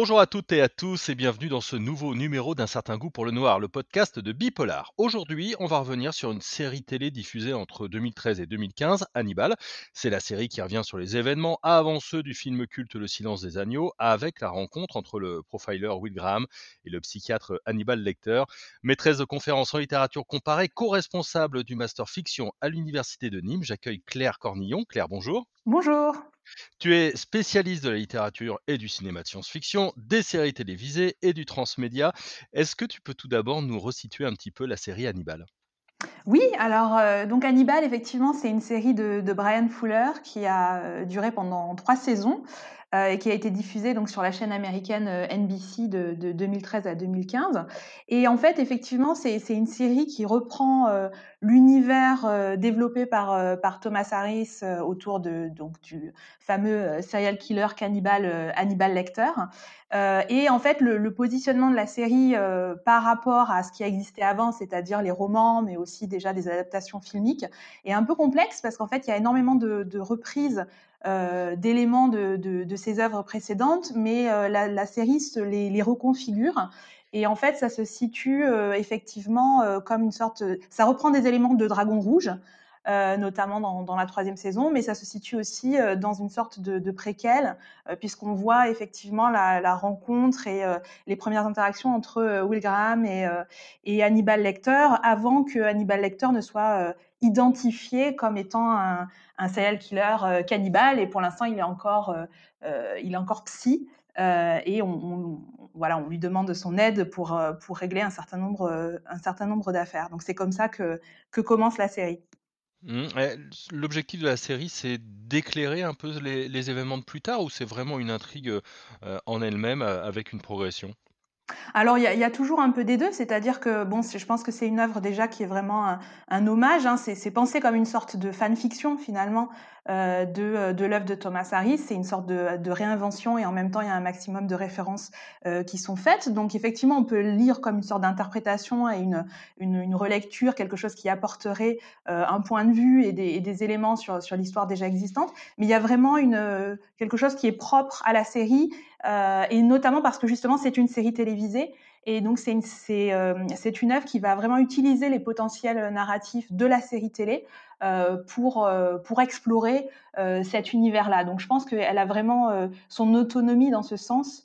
Bonjour à toutes et à tous et bienvenue dans ce nouveau numéro d'un certain goût pour le noir, le podcast de Bipolar. Aujourd'hui, on va revenir sur une série télé diffusée entre 2013 et 2015, Hannibal. C'est la série qui revient sur les événements avant ceux du film culte Le silence des agneaux, avec la rencontre entre le profiler Will Graham et le psychiatre Hannibal Lecter, maîtresse de conférences en littérature comparée, co-responsable du master fiction à l'université de Nîmes. J'accueille Claire Cornillon. Claire, bonjour. Bonjour. Tu es spécialiste de la littérature et du cinéma de science-fiction, des séries télévisées et du transmédia. Est-ce que tu peux tout d'abord nous resituer un petit peu la série Hannibal? Oui, alors euh, donc Hannibal, effectivement, c'est une série de, Brian Fuller qui a euh, duré pendant trois saisons. Euh, et qui a été diffusée donc sur la chaîne américaine NBC de, de 2013 à 2015. Et en fait, effectivement, c'est une série qui reprend l'univers développé par, par Thomas Harris autour de, donc, du fameux serial killer cannibale Hannibal Lecter. Euh, et en fait, le, positionnement de la série euh, par rapport à ce qui a existé avant, c'est-à-dire les romans, mais aussi déjà des adaptations filmiques, est un peu complexe parce qu'en fait, il y a énormément de, de reprises euh, d'éléments de, de, de, ces œuvres précédentes, mais euh, la, la, série se les, les, reconfigure. Et en fait, ça se situe euh, effectivement comme une sorte. Ça reprend des éléments de Dragon Rouge, euh, notamment dans, la troisième saison, mais ça se situe aussi euh, dans une sorte de, de préquel, euh, puisqu'on voit effectivement la, rencontre et les premières interactions entre Will Graham et, Hannibal Lecter, avant que Hannibal Lecter ne soit identifié comme étant un, un serial killer cannibale, et pour l'instant il est encore, il est encore psy. Euh, et on, on, voilà, on lui demande son aide pour, pour régler un certain nombre, nombre d'affaires. Donc c'est comme ça que, que commence la série. Mmh, l'objectif de la série, c'est d'éclairer un peu les, les événements de plus tard ou c'est vraiment une intrigue euh, en elle-même euh, avec une progression? Alors, il y a, toujours un peu des deux, c'est-à-dire que bon, je pense que c'est une œuvre déjà qui est vraiment un, hommage. Hein, c'est pensé comme une sorte de fanfiction finalement euh, de, euh, de l'œuvre de Thomas Harris. C'est une sorte de, réinvention et en même temps, il y a un maximum de références euh, qui sont faites. Donc, effectivement, on peut lire comme une sorte d'interprétation et une, une, relecture, quelque chose qui apporterait un point de vue et des, et des éléments sur, sur l'histoire déjà existante. Mais il y a vraiment une, quelque chose qui est propre à la série euh, et notamment parce que justement, c'est une série télévisée. Et donc, c'est une, euh, une œuvre qui va vraiment utiliser les potentiels narratifs de la série télé euh, pour, euh, pour explorer euh, cet univers-là. Donc, je pense qu'elle a vraiment euh, son autonomie dans ce sens,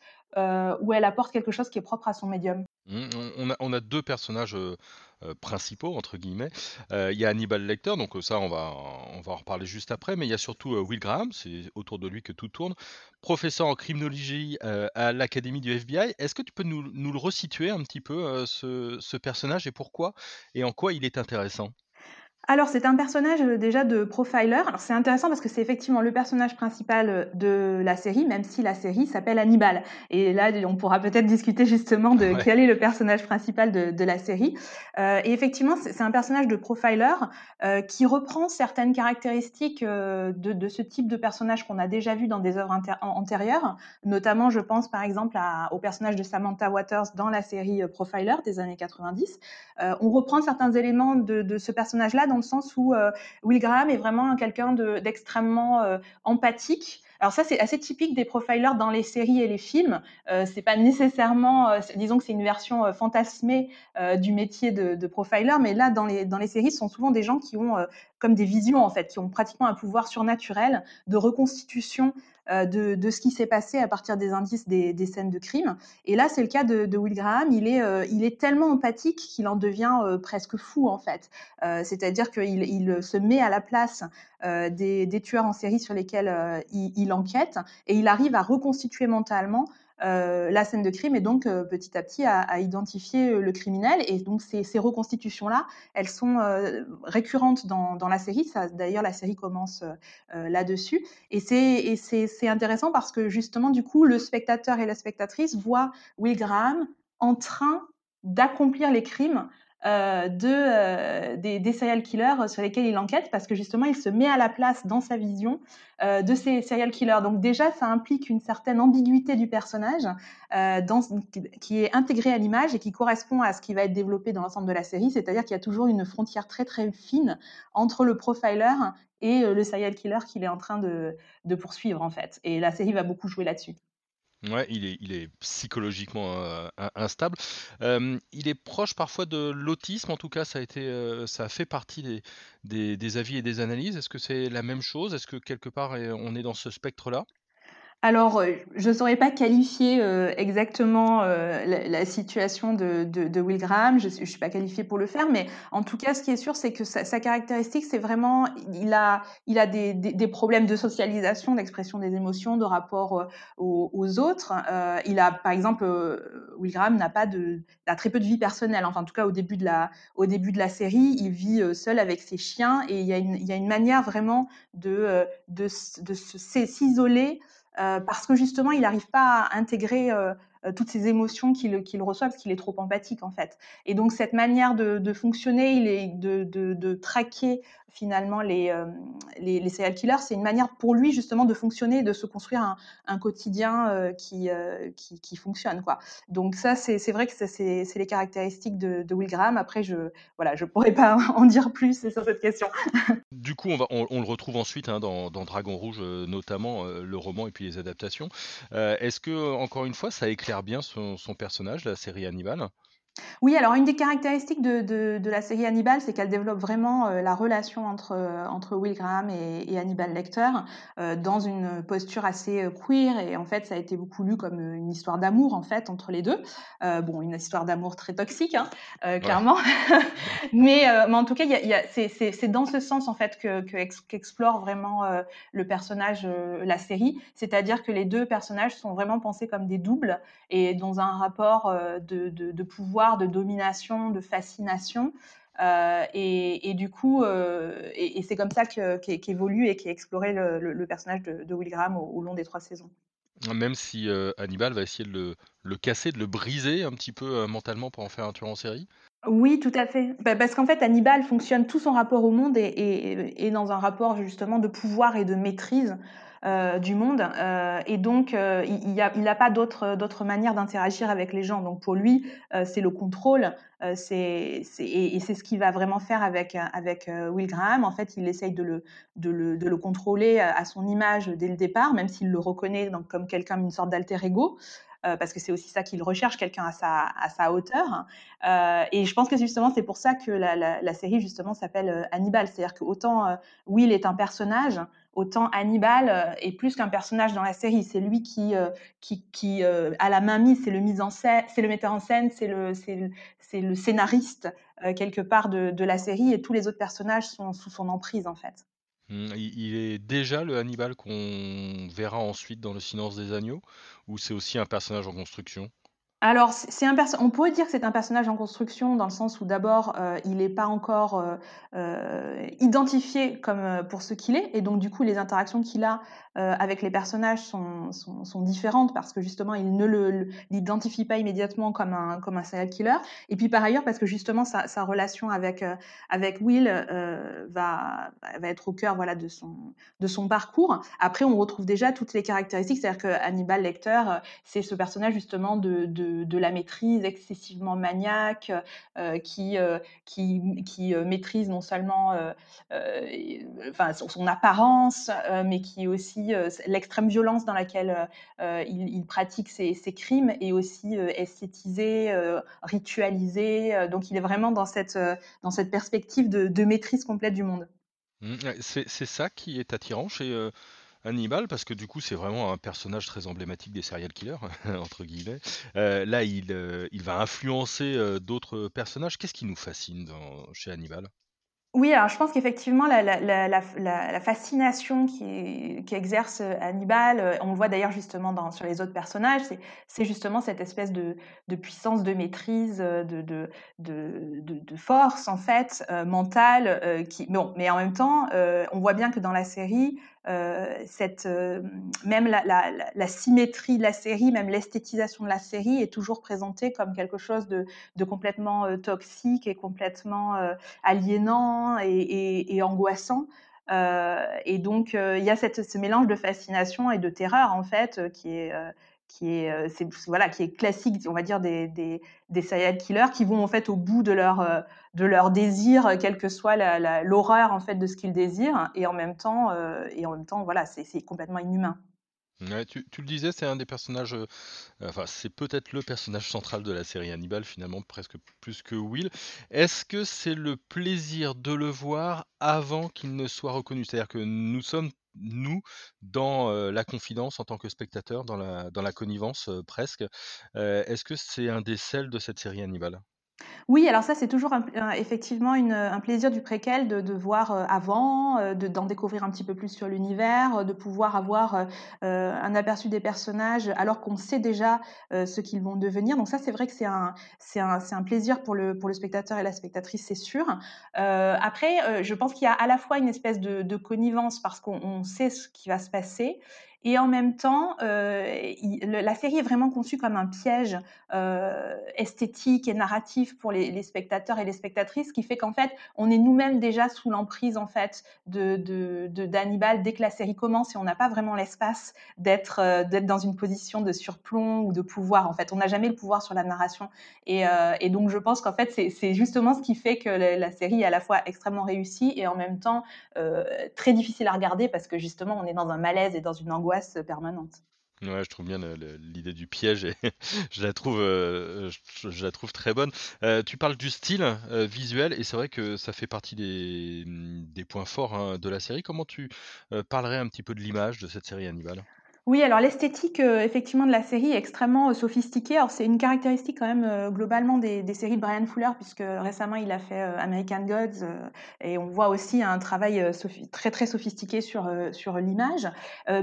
où elle apporte quelque chose qui est propre à son médium. Mmh, on, a, on, a, deux personnages euh, principaux, entre guillemets. Euh, il y a Hannibal Lecter, donc euh, ça, on va, on va en reparler juste après, mais il y a surtout Will Graham, c'est autour de lui que tout tourne, professeur en criminologie à l'Académie du FBI. Est-ce que tu peux nous, nous le resituer un petit peu, ce, ce personnage, et pourquoi, et en quoi il est intéressant? Alors, c'est un personnage euh, déjà de profiler. Alors, c'est intéressant parce que c'est effectivement le personnage principal euh, de la série, même si la série s'appelle Hannibal. Et là, on pourra peut-être discuter justement de ouais. quel est le personnage principal de, de la série. Euh, et effectivement, c'est un personnage de profiler euh, qui reprend certaines caractéristiques euh, de, de, ce type de personnage qu'on a déjà vu dans des œuvres antérieures. Notamment, je pense par exemple à, au personnage de Samantha Waters dans la série Profiler des années 90. on reprend certains éléments de, de ce personnage-là dans le sens où euh, Will Graham est vraiment quelqu'un d'extrêmement euh, empathique. Alors ça, c'est assez typique des profilers dans les séries et les films. Euh, c'est pas nécessairement, euh, disons que c'est une version fantasmée du métier de, de, profiler, mais là, dans les, dans les séries, ce sont souvent des gens qui ont comme des visions, en fait, qui ont pratiquement un pouvoir surnaturel de reconstitution euh, de, ce qui s'est passé à partir des indices des, scènes de crime. Et là, c'est le cas de, Will Graham. Il est, euh, il est tellement empathique qu'il en devient euh, presque fou, en fait. C'est-à-dire qu'il il se met à la place des, des, tueurs en série sur lesquels il, enquête et il arrive à reconstituer mentalement la scène de crime et donc euh, petit à petit à, identifier euh, le criminel. Et donc ces, reconstitutions-là, elles sont euh, récurrentes dans, dans, la série. D'ailleurs, la série commence euh, là-dessus. Et c'est intéressant parce que justement, du coup, le spectateur et la spectatrice voient Will Graham en train d'accomplir les crimes euh, de, euh, des, serial killers sur lesquels il enquête parce que justement il se met à la place dans sa vision euh, de ces serial killers. Donc déjà ça implique une certaine ambiguïté du personnage euh, qui est intégrée à l'image et qui correspond à ce qui va être développé dans l'ensemble de la série, c'est-à-dire qu'il y a toujours une frontière très très fine entre le profiler et euh, le serial killer qu'il est en train de poursuivre en fait. Et la série va beaucoup jouer là-dessus. Ouais, il est il est psychologiquement, in instable. Il est proche parfois de l'autisme, en tout cas ça a été, heu, ça fait partie des avis et des analyses. Est-ce que c'est la même chose? Est-ce que quelque part, on est dans ce spectre-là? Alors, heu, je ne saurais pas qualifier, heu, exactement, heu, la situation de de de Will Graham. Je je suis pas qualifiée pour le faire, mais en tout cas, ce qui est sûr, c'est que sa caractéristique, c'est vraiment il a il a des problèmes de socialisation, d'expression des émotions, de rapport, aux autres. Il a par exemple, Will Graham n'a pas de a très peu de vie personnelle. Enfin, en tout cas, au début de la au début de la série, il vit, seul avec ses chiens et il y a une il y a une manière vraiment de, de de se s'isoler euh, parce que justement, il n'arrive pas à intégrer euh, euh, toutes ces émotions qu'il reçoit parce qu'il est trop empathique en fait. Et donc cette manière de, fonctionner, de, traquer finalement les, euh, serial killers, c'est une manière pour lui justement de fonctionner, de se construire un, quotidien euh, qui, euh, qui, fonctionne. Quoi. Donc ça, c'est vrai que c'est les caractéristiques de, de, Will Graham. Après, je voilà, je pourrais pas en dire plus sur cette question. Du coup, on, le retrouve ensuite hein, dans, dans, Dragon Rouge, euh, notamment euh, le roman et puis les adaptations. Euh, Est-ce que, encore une fois, ça éclaire bien son, son personnage, la série Hannibal oui, alors une des caractéristiques de, de, de la série Hannibal, c'est qu'elle développe vraiment euh, la relation entre, euh, entre Will Graham et, et Hannibal Lecter euh, dans une posture assez euh, queer et en fait ça a été beaucoup lu comme une histoire d'amour en fait entre les deux. Bon, une histoire d'amour très toxique, hein, clairement, ouais. mais, mais, en tout cas, y a, y a, c'est dans ce sens en fait que, qu'explore que vraiment le personnage, la série, c'est-à-dire que les deux personnages sont vraiment pensés comme des doubles et dans un rapport de, de, de de domination, de fascination. Euh, et, du coup, euh, et, c'est comme ça qu'évolue qu et qu'est exploré le, personnage de, de Will Graham au, au, long des trois saisons. Même si euh, Hannibal va essayer de le, le, casser, de le briser un petit peu euh, mentalement pour en faire un tueur en série? Oui, tout à fait. Bah, parce qu'en fait, Hannibal fonctionne tout son rapport au monde et, dans un rapport justement de pouvoir et de maîtrise euh, du monde. Euh, et donc, il n'a pas d'autre manière d'interagir avec les gens. Donc, pour lui, c'est le contrôle. C'est et, c'est ce qu'il va vraiment faire avec, Will Graham. En fait, il essaye de le, de le, de le contrôler à son image dès le départ, même s'il le reconnaît donc, comme quelqu'un, une sorte d'alter ego. Euh, parce que c'est aussi ça qu'il recherche, quelqu'un à sa, à sa hauteur. Euh, et je pense que justement, c'est pour ça que la, la, série justement s'appelle euh, Hannibal. C'est-à-dire qu'autant Will est un personnage, autant Hannibal est plus qu'un personnage dans la série. C'est lui qui, qui, qui a la main mise, c'est le mise en scène, c'est le metteur en scène, c'est le, c'est le, c'est le scénariste quelque part de, de la série, et tous les autres personnages sont sous son emprise en fait. Mmh, il est déjà le Hannibal qu'on verra ensuite dans Le Silence des agneaux ou c'est aussi un personnage en construction? Alors, on pourrait dire que c'est un personnage en construction dans le sens où d'abord, heu, il n'est pas encore, heu heu, identifié comme, pour ce qu'il est. Et donc du coup les interactions qu'il a, avec les personnages sont sont différentes parce que justement il ne l'identifie pas immédiatement comme un comme un serial killer. Et puis par ailleurs parce que justement sa relation avec, avec Will, va va être au cœur, voilà, de son de son parcours. Après on retrouve déjà toutes les caractéristiques, c'est-à-dire que Hannibal Lecter, c'est ce personnage justement de de, la maîtrise excessivement maniaque, euh, qui, euh, qui, qui euh, maîtrise non seulement son, apparence, mais qui est aussi l'extrême violence dans laquelle il, pratique ses, crimes et aussi esthétisé, ritualisé. donc il est vraiment dans cette, dans cette perspective de, de maîtrise complète du monde. Mmh, c'est ça qui est attirant chez Hannibal, parce que du coup, c'est vraiment un personnage très emblématique des serial killers, entre guillemets. Euh, là, il, euh, il va influencer euh, d'autres personnages. Qu'est-ce qui nous fascine chez Hannibal? Oui, alors je pense qu'effectivement la fascination qui qu'exerce, Hannibal, on le voit d'ailleurs justement sur les autres personnages, c'est justement cette espèce de puissance, de maîtrise, de force en fait, mentale, qui bon, mais en même temps, on voit bien que dans la série, cette, euh, même la, symétrie de la série, même l'esthétisation de la série est toujours présentée comme quelque chose de, complètement euh, toxique et complètement euh, aliénant et, angoissant. Euh, et donc il y a cette, ce mélange de fascination et de terreur en fait qui est qui est, euh, voilà, qui est classique, on va dire, des, des, des serial killers qui vont en fait au bout de leur, euh, de leur désir, quelle que soit l'horreur en fait de ce qu'ils désirent, et en même temps, euh, et en même temps, voilà, c'est, c'est complètement inhumain. Tu tu le disais, c'est un des personnages, enfin, c'est peut-être le personnage central de la série Hannibal finalement, presque plus que Will. Est-ce que c'est le plaisir de le voir avant qu'il ne soit reconnu? C'est-à-dire que nous sommes, nous, dans, la confidence en tant que spectateurs, dans la connivence, presque. Est-ce que c'est un des sels de cette série Hannibal? Oui, alors ça, c'est toujours un effectivement une, un plaisir du préquel de de voir, heu, avant, de d'en découvrir un petit peu plus sur l'univers, de pouvoir avoir, un aperçu des personnages alors qu'on sait déjà, ce qu'ils vont devenir. Donc ça, c'est vrai que c'est un c'est un c'est un plaisir pour le pour le spectateur et la spectatrice, c'est sûr. Après, je pense qu'il y a à la fois une espèce de connivence parce qu'on on sait ce qui va se passer et en même temps, le la série est vraiment conçue comme un piège, heu, esthétique et narratif pour les spectateurs et les spectatrices, ce qui fait qu'en fait, on est nous-mêmes déjà sous l'emprise en fait de d'Hannibal dès que la série commence et on n'a pas vraiment l'espace d'être, heu, d'être dans une position de surplomb ou de pouvoir en fait. On n'a jamais le pouvoir sur la narration et donc je pense qu'en fait, c'est justement ce qui fait que la série est à la fois extrêmement réussie et en même temps, très difficile à regarder parce que justement on est dans un malaise et dans une angoisse permanente. Ouais, je trouve bien l'idée du piège et je la trouve, heu, je la trouve très bonne. Heu, tu parles du style, heu, visuel et c'est vrai que ça fait partie des, points forts, hein, de la série. Comment tu, parlerais un petit peu de l'image de cette série Hannibal? Oui, alors l'esthétique, heu, effectivement de la série est extrêmement, heu, sophistiquée. Alors c'est une caractéristique quand même, heu, globalement des séries de Bryan Fuller puisque récemment il a fait, American Gods, et on voit aussi un travail, très, très sophistiqué sur, sur l'image.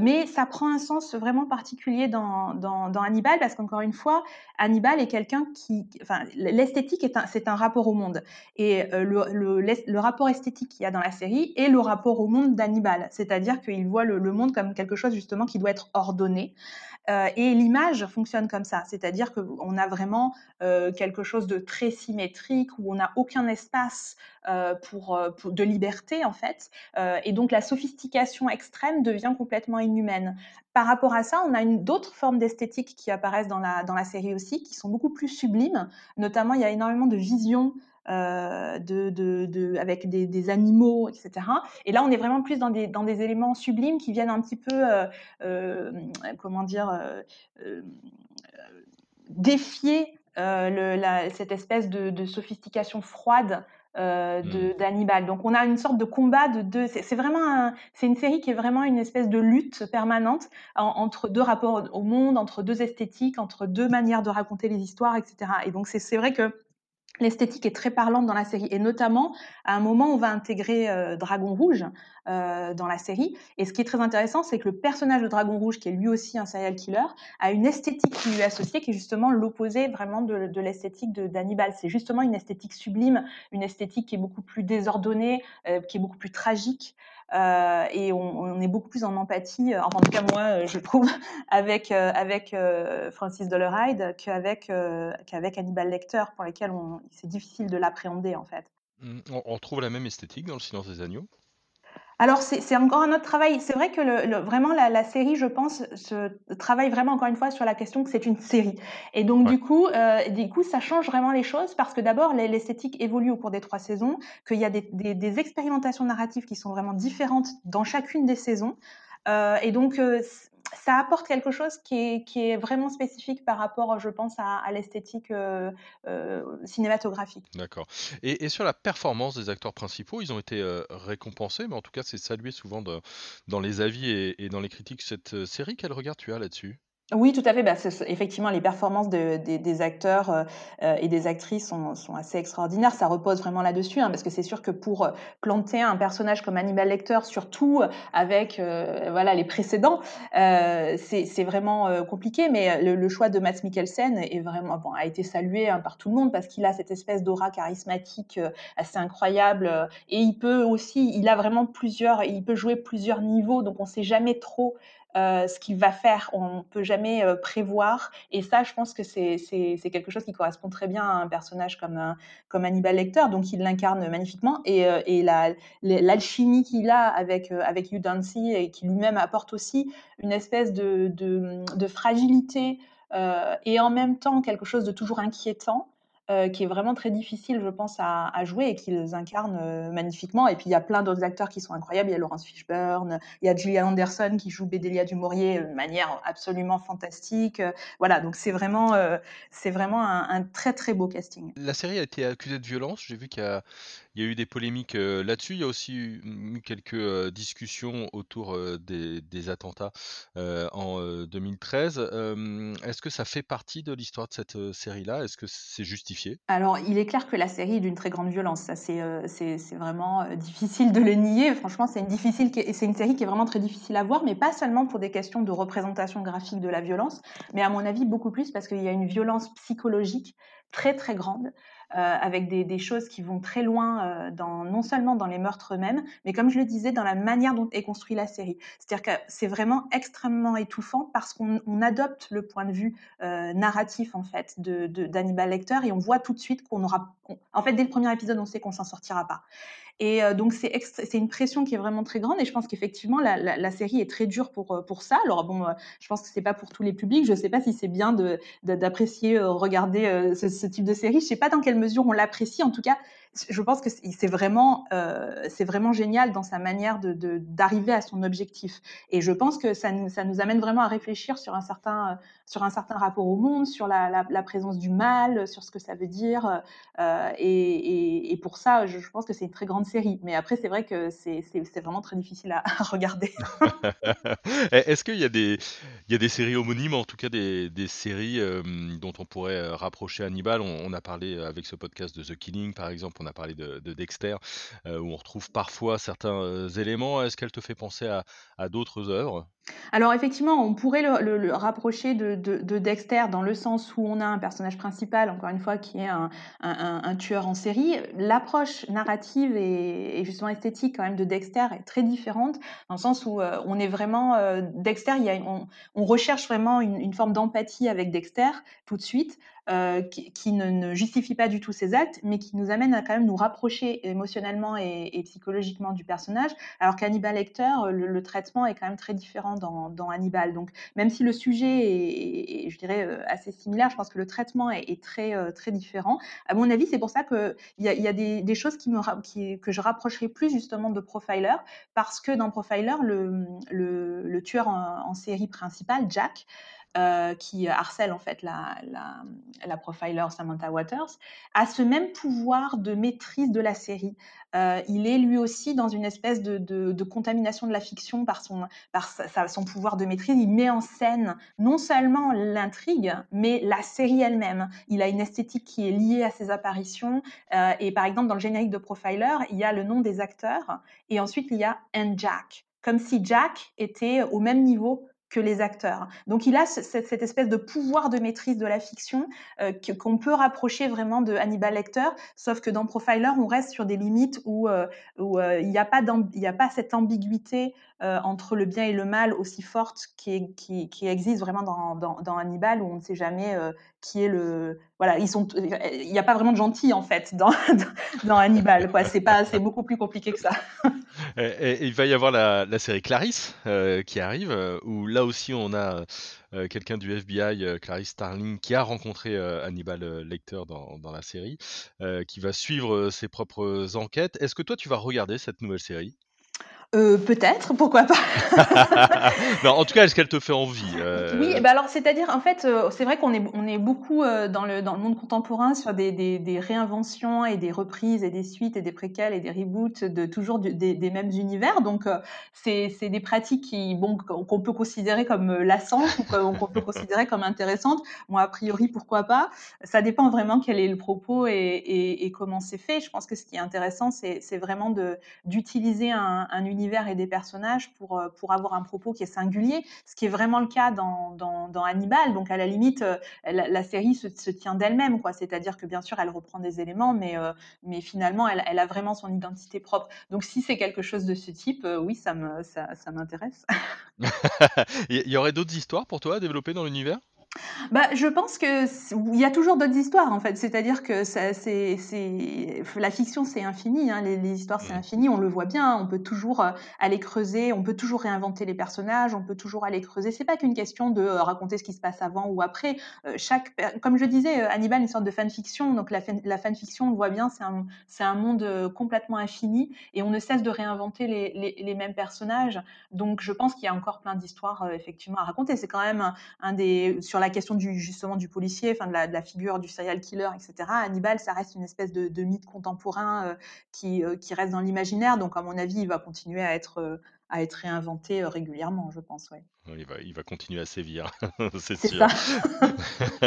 Mais ça prend un sens vraiment particulier dans dans Hannibal parce qu'encore une fois, Hannibal est quelqu'un qui enfin l'esthétique c'est un rapport au monde et le le rapport esthétique qu'il y a dans la série est le rapport au monde d'Hannibal. C'est-à-dire qu'il voit le monde comme quelque chose justement qui doit être ordonnée. Euh, et l'image fonctionne comme ça, c'est-à-dire qu'on a vraiment euh, quelque chose de très symétrique où on n'a aucun espace euh, pour, pour, de liberté en fait, et donc la sophistication extrême devient complètement inhumaine. Par rapport à ça, on a d'autres formes d'esthétique qui apparaissent dans la, dans la série aussi, qui sont beaucoup plus sublimes. Notamment, il y a énormément de visions euh, de, de, de, avec des, des, animaux, etc. Et là, on est vraiment plus dans des, dans des éléments sublimes qui viennent un petit peu, euh, euh, comment dire, défier le, la, cette espèce de, de sophistication froide euh, Mmh. d'Hannibal. Donc on a une sorte de combat de deux. C'est vraiment c'est une série qui est vraiment une espèce de lutte permanente en, entre deux rapports au monde, entre deux esthétiques, entre deux manières de raconter les histoires, etc. Et donc c'est vrai que L'esthétique est très parlante dans la série et notamment à un moment on va intégrer euh, Dragon Rouge euh, dans la série. Et ce qui est très intéressant c'est que le personnage de Dragon Rouge qui est lui aussi un serial killer a une esthétique qui lui est associée qui est justement l'opposé vraiment de, de l'esthétique d'Hannibal. C'est justement une esthétique sublime une esthétique qui est beaucoup plus désordonnée euh, qui est beaucoup plus tragique euh, et on, est beaucoup plus en empathie, enfin, en tout cas moi euh, je trouve, avec, euh, avec euh, Francis Doleride qu'avec euh, qu'avec Hannibal Lecter, pour lesquels c'est difficile de l'appréhender en fait. Mmh, on retrouve la même esthétique dans Le Silence des agneaux? Alors c'est encore un autre travail. C'est vrai que le, le, vraiment la, la, série, je pense, se travaille vraiment encore une fois sur la question que c'est une série. Et donc Ouais. du coup, euh, du coup, ça change vraiment les choses parce que d'abord l'esthétique évolue au cours des trois saisons, qu'il y a des, des, des, expérimentations narratives qui sont vraiment différentes dans chacune des saisons. Euh, et donc euh, ça apporte quelque chose qui est, vraiment spécifique par rapport, je pense, à, l'esthétique euh, euh, cinématographique. D'accord. Et, sur la performance des acteurs principaux, ils ont été euh, récompensés, mais en tout cas, c'est salué souvent dans les avis et, et, dans les critiques. Cette série, quel regard tu as là-dessus? Oui, tout à fait. Bah, effectivement, les performances de, de, des acteurs euh, et des actrices sont, assez extraordinaires. Ça repose vraiment là-dessus, hein, parce que c'est sûr que pour euh, planter un personnage comme Hannibal Lecter, surtout avec euh, voilà les précédents, euh, c'est vraiment euh, compliqué. Mais le, choix de Matt Mikkelsen a été salué hein, par tout le monde parce qu'il a cette espèce d'aura charismatique euh, assez incroyable et il peut aussi, il a vraiment plusieurs, il peut jouer plusieurs niveaux, donc on ne sait jamais trop euh, ce qu'il va faire. On ne peut jamais euh, prévoir. Et ça, je pense que c'est quelque chose qui correspond très bien à un personnage comme, euh, comme Hannibal Lecter. Donc, il l'incarne magnifiquement. Et, l'alchimie qu'il a avec, avec Hugh Dancy et qui lui-même apporte aussi une espèce de, de, fragilité et en même temps quelque chose de toujours inquiétant. Qui est vraiment très difficile, je pense, à, jouer et qu'ils incarnent magnifiquement. Et puis il y a plein d'autres acteurs qui sont incroyables. Il y a Laurence Fishburne, il y a Gillian Anderson qui joue Bédélia du Maurier de manière absolument fantastique. Voilà, donc c'est vraiment, c'est vraiment un, très très beau casting. La série a été accusée de violence. J'ai vu qu'il y a, il y a eu des polémiques là-dessus. Il y a aussi eu quelques discussions autour des, attentats en 2013. Est-ce que ça fait partie de l'histoire de cette série-là? Est-ce que c'est justifié? Alors, il est clair que la série est d'une très grande violence. Ça, c'est, vraiment difficile de le nier. Franchement, c'est une, série qui est vraiment très difficile à voir, mais pas seulement pour des questions de représentation graphique de la violence, mais à mon avis, beaucoup plus parce qu'il y a une violence psychologique très très grande euh, avec des, choses qui vont très loin, euh, dans, non seulement dans les meurtres eux-mêmes, mais comme je le disais, dans la manière dont est construite la série. C'est-à-dire que c'est vraiment extrêmement étouffant parce qu'on adopte le point de vue euh, narratif en fait d'Hannibal de, Lecter et on voit tout de suite qu'on aura, en fait, dès le premier épisode, on sait qu'on s'en sortira pas. Et euh, donc, c'est une pression qui est vraiment très grande. Et je pense qu'effectivement, la, la, série est très dure pour, euh, pour ça. Alors, bon, euh, je pense que c'est pas pour tous les publics. Je sais pas si c'est bien d'apprécier, de, regarder ce, ce, type de série. Je sais pas dans quelle mesure on l'apprécie. En tout cas, je pense que c'est vraiment, euh, c'est vraiment génial dans sa manière d'arriver à son objectif. Et je pense que ça nous, ça nous amène vraiment à réfléchir sur un certain, sur un certain rapport au monde, sur la, présence du mal, sur ce que ça veut dire. Euh, et, pour ça, je, pense que c'est une très grande série. Mais après, c'est vrai que c'est vraiment très difficile à, regarder. Est-ce qu'il y, a des, il y a des séries homonymes, en tout cas des, séries euh, dont on pourrait rapprocher Hannibal? On, a parlé avec ce podcast de The Killing, par exemple on a parlé de, Dexter, euh, où on retrouve parfois certains euh, éléments. Est-ce qu'elle te fait penser à d'autres œuvres? Alors effectivement, on pourrait le, rapprocher de, Dexter dans le sens où on a un personnage principal, encore une fois, qui est un, tueur en série. L'approche narrative et, justement esthétique quand même de Dexter est très différente, dans le sens où euh, on est vraiment... Euh, Dexter, il y a, on, recherche vraiment une, forme d'empathie avec Dexter tout de suite, euh, qui, ne, justifie pas du tout ses actes, mais qui nous amène à quand même nous rapprocher émotionnellement et, psychologiquement du personnage, alors qu'Hannibal Lecter, le traitement est quand même très différent dans, Hannibal. Donc, même si le sujet est, je dirais, euh, assez similaire, je pense que le traitement est, très, euh, très différent. À mon avis, c'est pour ça qu'il y a, y a des, choses qui me, que je rapprocherai plus justement de Profiler, parce que dans Profiler, le, tueur en, série principal, Jack, euh, qui harcèle en fait la, la, profiler Samantha Waters, a ce même pouvoir de maîtrise de la série. Euh, il est lui aussi dans une espèce de, contamination de la fiction par, son, par son pouvoir de maîtrise. Il met en scène non seulement l'intrigue, mais la série elle-même. Il a une esthétique qui est liée à ses apparitions. Euh, et par exemple, dans le générique de Profiler, il y a le nom des acteurs et ensuite il y a And Jack comme si Jack était au même niveau que les acteurs. Donc il a cette, espèce de pouvoir de maîtrise de la fiction euh, qu'on peut rapprocher vraiment de Hannibal Lecter, sauf que dans Profiler, on reste sur des limites où, euh, où euh, il n'y a, pas a pas cette ambiguïté entre le bien et le mal aussi forte qui, qui, existe vraiment dans, dans, Hannibal, où on ne sait jamais qui est le... Voilà, il n'y a pas vraiment de gentil en fait dans, dans Hannibal. C'est, beaucoup plus compliqué que ça. Il va y avoir la, la série Clarisse qui arrive, où là aussi on a quelqu'un du FBI, Clarice Starling, qui a rencontré Hannibal Lecter dans la série, qui va suivre ses propres enquêtes. Est-ce que toi tu vas regarder cette nouvelle série? Euh, peut-être, pourquoi pas. non, en tout cas, est-ce qu'elle te fait envie euh Oui, bah alors c'est-à-dire, en fait, euh, c'est vrai qu'on est, on est beaucoup dans, le, dans le monde contemporain sur des, des, des, réinventions et des reprises et des suites et des préquels et des reboots de toujours des, des, mêmes univers. Donc, c'est des pratiques qui, bon, qu'on peut considérer comme lassantes ou qu'on peut considérer comme intéressantes. Moi, a priori, pourquoi pas Ça dépend vraiment quel est le propos et, et, et comment c'est fait. Je pense que ce qui est intéressant, c'est vraiment d'utiliser un, un univers univers et des personnages pour, euh, pour avoir un propos qui est singulier, ce qui est vraiment le cas dans, dans, Hannibal. Donc à la limite, euh, la, série se, tient d'elle-même, quoi. C'est-à-dire que bien sûr, elle reprend des éléments, mais, euh, mais finalement, elle, elle, a vraiment son identité propre. Donc si c'est quelque chose de ce type, oui, ça me ça, ça m'intéresse. Il y aurait d'autres histoires pour toi à développer dans l'univers? Bah, je pense que il y a toujours d'autres histoires, en fait. C'est-à-dire que ça c'est c'est la fiction, c'est infini, hein, les les histoires, c'est Mmh. infini, on le voit bien, on peut toujours, heu, aller creuser, on peut toujours réinventer les personnages, on peut toujours aller creuser. C'est pas qu'une question de, heu, raconter ce qui se passe avant ou après. Heu, chaque comme je disais, Hannibal, une sorte de fanfiction, donc la fan la fanfiction, on le voit bien, c'est un c'est un monde, complètement infini et on ne cesse de réinventer les les les mêmes personnages. Donc je pense qu'il y a encore plein d'histoires, effectivement à raconter. C'est quand même un des sur la question du justement du policier, enfin de la, de la figure du serial killer, etc. Hannibal, ça reste une espèce de, de mythe contemporain euh, qui, euh, qui reste dans l'imaginaire. Donc à mon avis, il va continuer à être euh, à être réinventé régulièrement, je pense. Ouais. Il va, il va continuer à sévir, c'est C'est ça. sûr.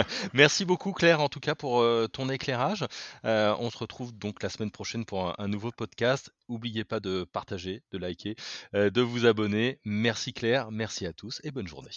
Merci beaucoup Claire, en tout cas pour ton éclairage. On se retrouve donc la semaine prochaine pour un, un nouveau podcast. N'oubliez pas de partager, de liker, de vous abonner. Merci Claire, merci à tous et bonne journée.